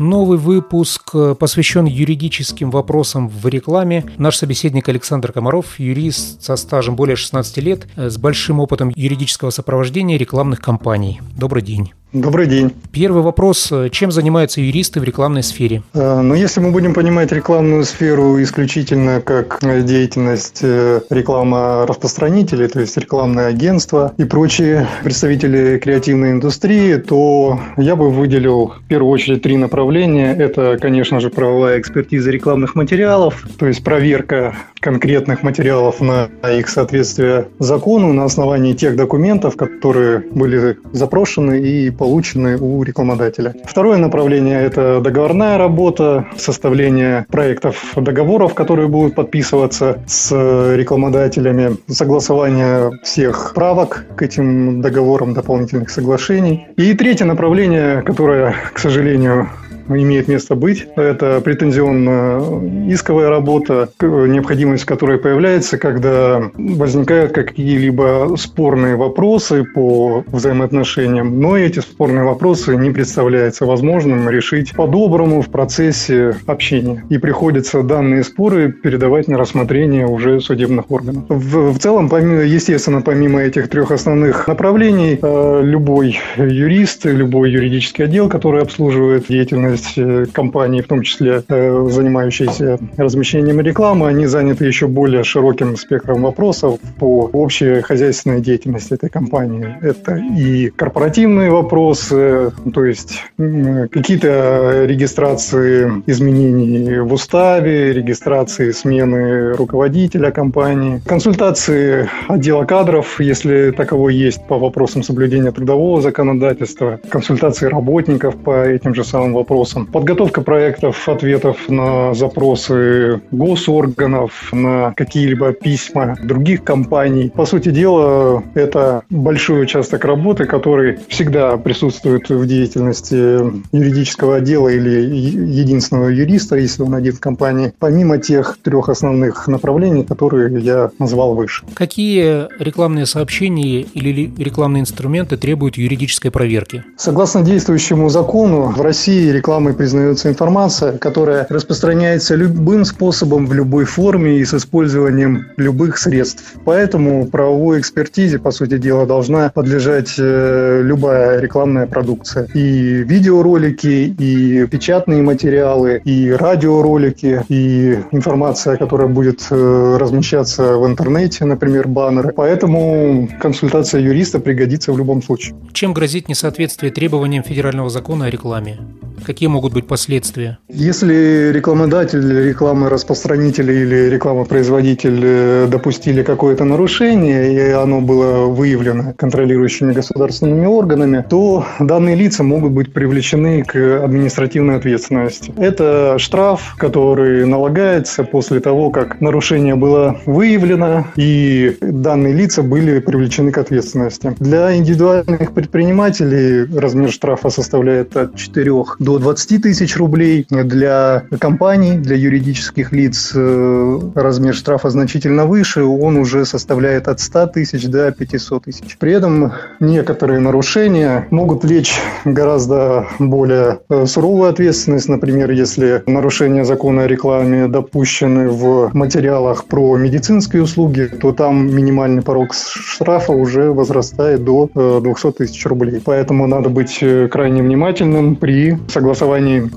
Новый выпуск посвящен юридическим вопросам в рекламе. Наш собеседник Александр Комаров, юрист со стажем более 16 лет, с большим опытом юридического сопровождения рекламных кампаний. Добрый день. Добрый день. Первый вопрос. Чем занимаются юристы в рекламной сфере? Э, ну, если мы будем понимать рекламную сферу исключительно как деятельность э, реклама распространителей, то есть рекламные агентства и прочие представители креативной индустрии, то я бы выделил в первую очередь три направления. Это, конечно же, правовая экспертиза рекламных материалов, то есть проверка конкретных материалов на их соответствие закону на основании тех документов, которые были запрошены и получены у рекламодателя. Второе направление – это договорная работа, составление проектов договоров, которые будут подписываться с рекламодателями, согласование всех правок к этим договорам, дополнительных соглашений. И третье направление, которое, к сожалению, имеет место быть. Это претензионно-исковая работа, необходимость которой появляется, когда возникают какие-либо спорные вопросы по взаимоотношениям, но эти спорные вопросы не представляется возможным решить по-доброму в процессе общения. И приходится данные споры передавать на рассмотрение уже судебных органов. В, в целом, помимо, естественно, помимо этих трех основных направлений, э, любой юрист, любой юридический отдел, который обслуживает деятельность деятельность э, компании, в том числе э, занимающиеся размещением рекламы, они заняты еще более широким спектром вопросов по общей хозяйственной деятельности этой компании. Это и корпоративные вопросы, то есть какие-то регистрации изменений в уставе, регистрации смены руководителя компании, консультации отдела кадров, если таковой есть по вопросам соблюдения трудового законодательства, консультации работников по этим же самым вопросам, вопросам. Подготовка проектов, ответов на запросы госорганов, на какие-либо письма других компаний. По сути дела, это большой участок работы, который всегда присутствует в деятельности юридического отдела или единственного юриста, если он один в компании, помимо тех трех основных направлений, которые я назвал выше. Какие рекламные сообщения или рекламные инструменты требуют юридической проверки? Согласно действующему закону, в России рекламные рекламой признается информация, которая распространяется любым способом, в любой форме и с использованием любых средств. Поэтому правовой экспертизе, по сути дела, должна подлежать э, любая рекламная продукция. И видеоролики, и печатные материалы, и радиоролики, и информация, которая будет э, размещаться в интернете, например, баннеры. Поэтому консультация юриста пригодится в любом случае. Чем грозит несоответствие требованиям федерального закона о рекламе? Какие могут быть последствия? Если рекламодатель, рекламораспространитель или рекламопроизводитель э, допустили какое-то нарушение, и оно было выявлено контролирующими государственными органами, то данные лица могут быть привлечены к административной ответственности. Это штраф, который налагается после того, как нарушение было выявлено, и данные лица были привлечены к ответственности. Для индивидуальных предпринимателей размер штрафа составляет от 4 до 20 тысяч рублей. Для компаний, для юридических лиц э, размер штрафа значительно выше, он уже составляет от 100 тысяч до 500 тысяч. При этом некоторые нарушения могут влечь гораздо более э, суровую ответственность. Например, если нарушения закона о рекламе допущены в материалах про медицинские услуги, то там минимальный порог штрафа уже возрастает до 200 э, тысяч рублей. Поэтому надо быть крайне внимательным при согласовании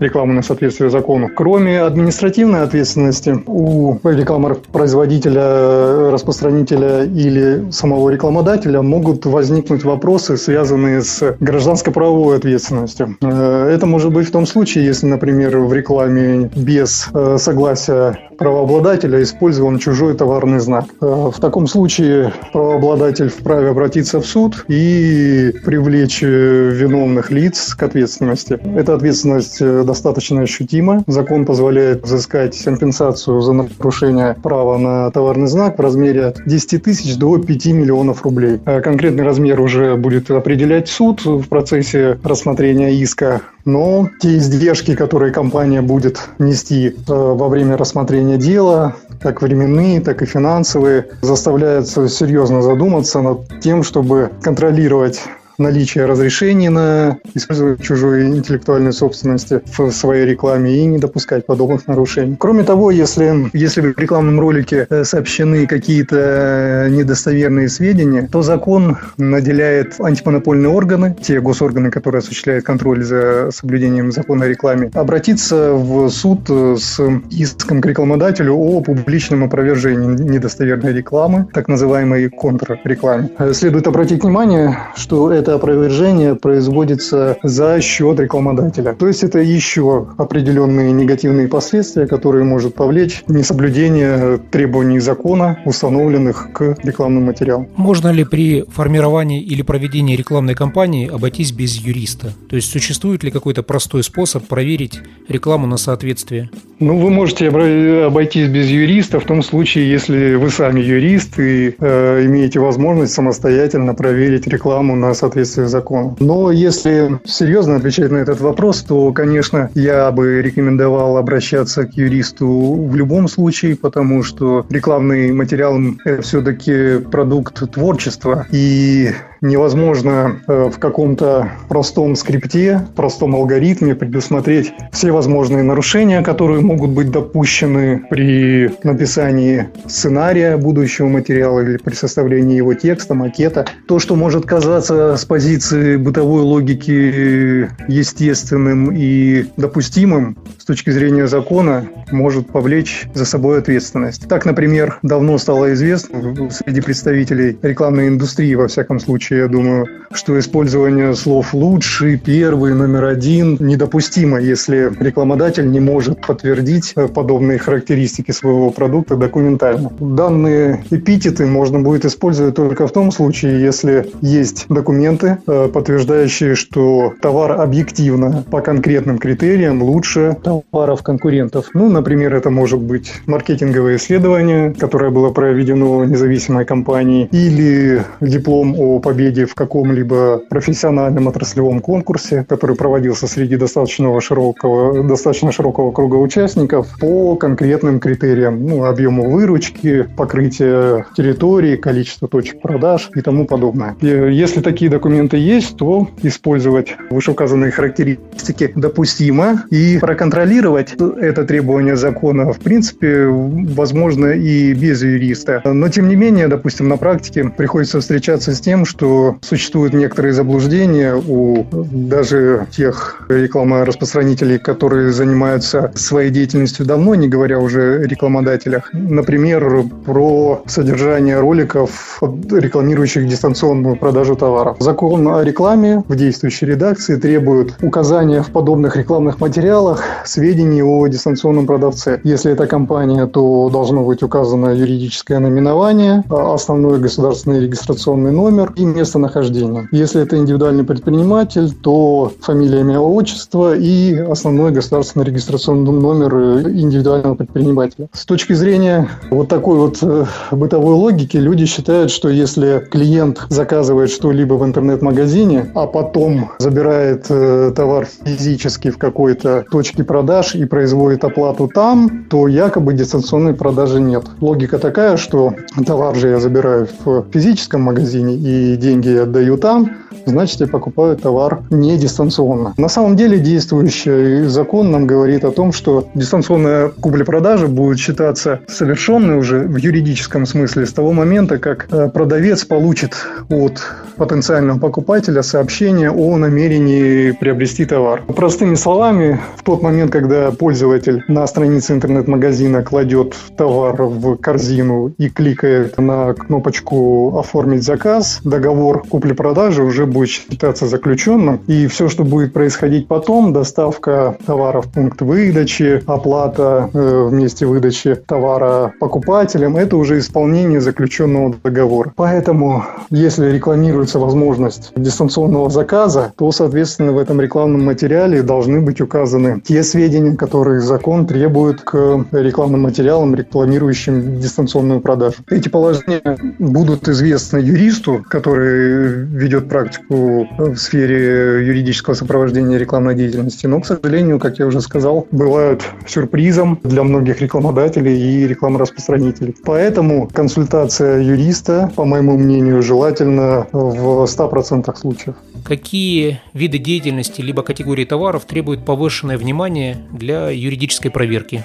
рекламы на соответствие закону. Кроме административной ответственности у рекламопроизводителя, распространителя или самого рекламодателя могут возникнуть вопросы, связанные с гражданско-правовой ответственностью. Э, это может быть в том случае, если, например, в рекламе без э, согласия правообладателя использован чужой товарный знак. Э, в таком случае правообладатель вправе обратиться в суд и привлечь виновных лиц к ответственности. Эта ответственность э, достаточно ощутима. Закон позволяет взыскать компенсацию за нарушение права на товарный знак в размере от 10 тысяч до 5 миллионов рублей. Конкретный размер уже будет определять суд в процессе рассмотрения иска но те издержки, которые компания будет нести э, во время рассмотрения дела, как временные, так и финансовые, заставляют серьезно задуматься над тем, чтобы контролировать наличие разрешений на использование чужой интеллектуальной собственности в своей рекламе и не допускать подобных нарушений. Кроме того, если, если в рекламном ролике э, сообщены какие-то недостоверные сведения, то закон наделяет антимонопольные органы, те госорганы, которые осуществляют контроль за соблюдением закона о рекламе, обратиться в суд с иском к рекламодателю о публичном опровержении недостоверной рекламы, так называемой контррекламе. Следует обратить внимание, что это опровержение производится за счет рекламодателя. То есть это еще определенные негативные последствия, которые может повлечь несоблюдение требований закона, установленных к рекламным материалам. Можно ли при формировании или проведении рекламной кампании обойтись без юриста? То есть существует ли какой-то простой способ проверить рекламу на соответствие? Ну, вы можете обойтись без юриста в том случае, если вы сами юрист и э, имеете возможность самостоятельно проверить рекламу на соответствие закону. Но если серьезно отвечать на этот вопрос, то, конечно, я бы рекомендовал обращаться к юристу в любом случае, потому что рекламный материал – это все-таки продукт творчества, и невозможно э, в каком-то простом скрипте, простом алгоритме предусмотреть все возможные нарушения, которые могут быть допущены при написании сценария будущего материала или при составлении его текста, макета. То, что может казаться с позиции бытовой логики естественным и допустимым с точки зрения закона, может повлечь за собой ответственность. Так, например, давно стало известно среди представителей рекламной индустрии, во всяком случае, случае, я думаю, что использование слов «лучший», «первый», «номер один» недопустимо, если рекламодатель не может подтвердить подобные характеристики своего продукта документально. Данные эпитеты можно будет использовать только в том случае, если есть документы, э, подтверждающие, что товар объективно по конкретным критериям лучше товаров конкурентов. Ну, например, это может быть маркетинговое исследование, которое было проведено независимой компанией, или диплом о победе победе в каком-либо профессиональном отраслевом конкурсе, который проводился среди достаточно широкого, достаточно широкого круга участников по конкретным критериям, ну, объему выручки, покрытия территории, количество точек продаж и тому подобное. Если такие документы есть, то использовать вышеуказанные характеристики допустимо и проконтролировать это требование закона, в принципе, возможно и без юриста. Но, тем не менее, допустим, на практике приходится встречаться с тем, что существуют некоторые заблуждения у даже тех рекламораспространителей, которые занимаются своей деятельностью давно, не говоря уже о рекламодателях. Например, про содержание роликов, рекламирующих дистанционную продажу товаров. Закон о рекламе в действующей редакции требует указания в подобных рекламных материалах сведений о дистанционном продавце. Если это компания, то должно быть указано юридическое наименование, основной государственный регистрационный номер и местонахождения. Если это индивидуальный предприниматель, то фамилия, имя, отчество и основной государственный регистрационный номер индивидуального предпринимателя. С точки зрения вот такой вот э, бытовой логики, люди считают, что если клиент заказывает что-либо в интернет-магазине, а потом забирает э, товар физически в какой-то точке продаж и производит оплату там, то якобы дистанционной продажи нет. Логика такая, что товар же я забираю в физическом магазине и деньги отдаю там, значит, я покупаю товар не дистанционно. На самом деле действующий закон нам говорит о том, что дистанционная купля-продажа будет считаться совершенной уже в юридическом смысле с того момента, как э, продавец получит от потенциального покупателя сообщение о намерении приобрести товар. Простыми словами, в тот момент, когда пользователь на странице интернет-магазина кладет товар в корзину и кликает на кнопочку «Оформить заказ», договор купли-продажи уже будет считаться заключенным, и все, что будет происходить потом, доставка товара в пункт выдачи, оплата э, в месте выдачи товара покупателям, это уже исполнение заключенного договора. Поэтому, если рекламируется возможность дистанционного заказа, то, соответственно, в этом рекламном материале должны быть указаны те сведения, которые закон требует к рекламным материалам, рекламирующим дистанционную продажу. Эти положения будут известны юристу, который ведет практику практику в сфере юридического сопровождения рекламной деятельности. Но, к сожалению, как я уже сказал, бывают сюрпризом для многих рекламодателей и рекламораспространителей. Поэтому консультация юриста, по моему мнению, желательно в 100% случаев. Какие виды деятельности либо категории товаров требуют повышенное внимание для юридической проверки?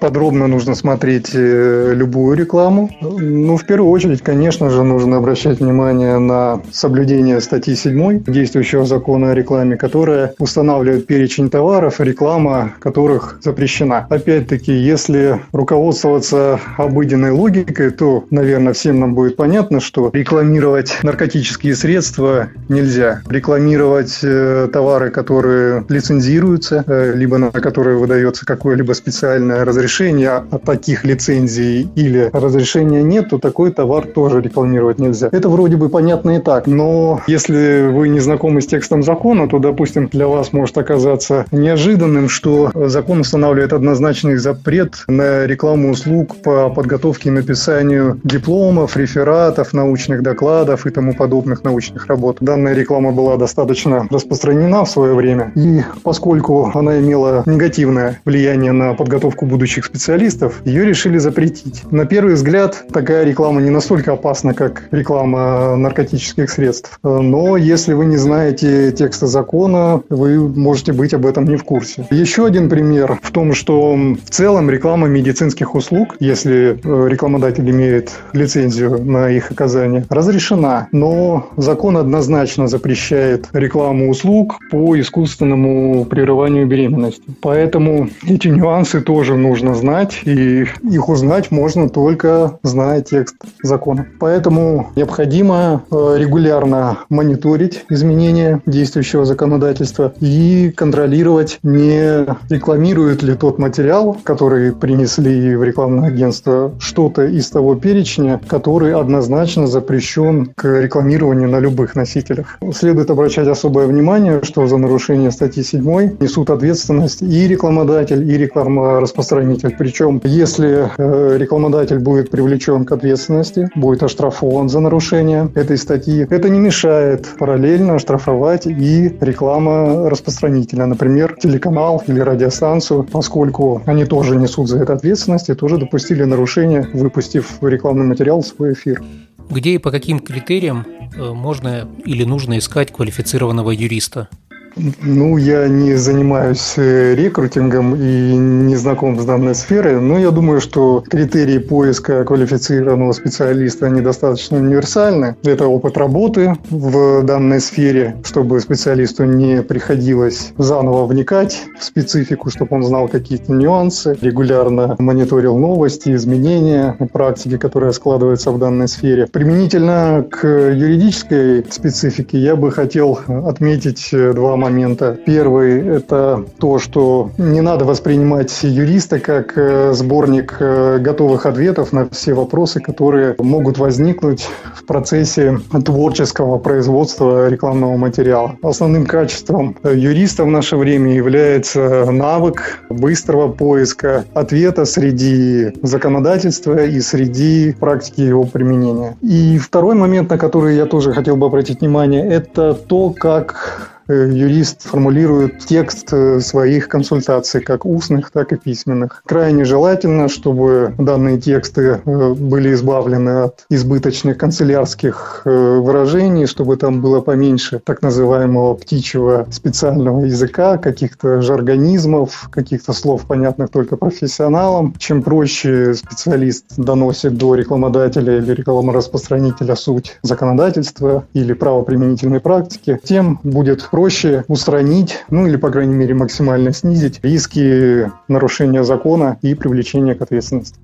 Подробно нужно смотреть э, любую рекламу. Ну, в первую очередь, конечно же, нужно обращать внимание на соблюдение статьи 7 действующего закона о рекламе, которая устанавливает перечень товаров, реклама которых запрещена. Опять-таки, если руководствоваться обыденной логикой, то, наверное, всем нам будет понятно, что рекламировать наркотические средства нельзя. Рекламировать э, товары, которые лицензируются, э, либо на которые выдается какое-либо специальное разрешение разрешения от таких лицензий или разрешения нет, то такой товар тоже рекламировать нельзя. Это вроде бы понятно и так, но если вы не знакомы с текстом закона, то, допустим, для вас может оказаться неожиданным, что закон устанавливает однозначный запрет на рекламу услуг по подготовке и написанию дипломов, рефератов, научных докладов и тому подобных научных работ. Данная реклама была достаточно распространена в свое время, и поскольку она имела негативное влияние на подготовку будущих ведущих специалистов, ее решили запретить. На первый взгляд, такая реклама не настолько опасна, как реклама наркотических средств. Но если вы не знаете текста закона, вы можете быть об этом не в курсе. Еще один пример в том, что в целом реклама медицинских услуг, если э, рекламодатель имеет лицензию на их оказание, разрешена. Но закон однозначно запрещает рекламу услуг по искусственному прерыванию беременности. Поэтому эти нюансы тоже нужно нужно знать, и их узнать можно только зная текст закона. Поэтому необходимо э, регулярно мониторить изменения действующего законодательства и контролировать, не рекламирует ли тот материал, который принесли в рекламное агентство, что-то из того перечня, который однозначно запрещен к рекламированию на любых носителях. Следует обращать особое внимание, что за нарушение статьи 7 несут ответственность и рекламодатель, и рекламораспространитель исполнитель. Причем, если э, рекламодатель будет привлечен к ответственности, будет оштрафован за нарушение этой статьи, это не мешает параллельно оштрафовать и реклама распространителя, например, телеканал или радиостанцию, поскольку они тоже несут за это ответственность и тоже допустили нарушение, выпустив рекламный материал в свой эфир. Где и по каким критериям э, можно или нужно искать квалифицированного юриста? Ну, я не занимаюсь э, рекрутингом и не знаком с данной сферой, но я думаю, что критерии поиска квалифицированного специалиста, они достаточно универсальны. Это опыт работы в данной сфере, чтобы специалисту не приходилось заново вникать в специфику, чтобы он знал какие-то нюансы, регулярно мониторил новости, изменения практики, которая складывается в данной сфере. Применительно к юридической специфике я бы хотел отметить два момента. Первый – это то, что не надо воспринимать юриста как э, сборник э, готовых ответов на все вопросы, которые могут возникнуть в процессе творческого производства рекламного материала. Основным качеством юриста в наше время является навык быстрого поиска ответа среди законодательства и среди практики его применения. И второй момент, на который я тоже хотел бы обратить внимание, это то, как юрист формулирует текст э, своих консультаций, как устных, так и письменных. Крайне желательно, чтобы данные тексты э, были избавлены от избыточных канцелярских выражений, чтобы там было поменьше так называемого птичьего специального языка, каких-то жаргонизмов, каких-то слов, понятных только профессионалам. Чем проще специалист доносит до рекламодателя или рекламораспространителя суть законодательства или правоприменительной практики, тем будет проще проще устранить, ну или, по крайней мере, максимально снизить риски нарушения закона и привлечения к ответственности.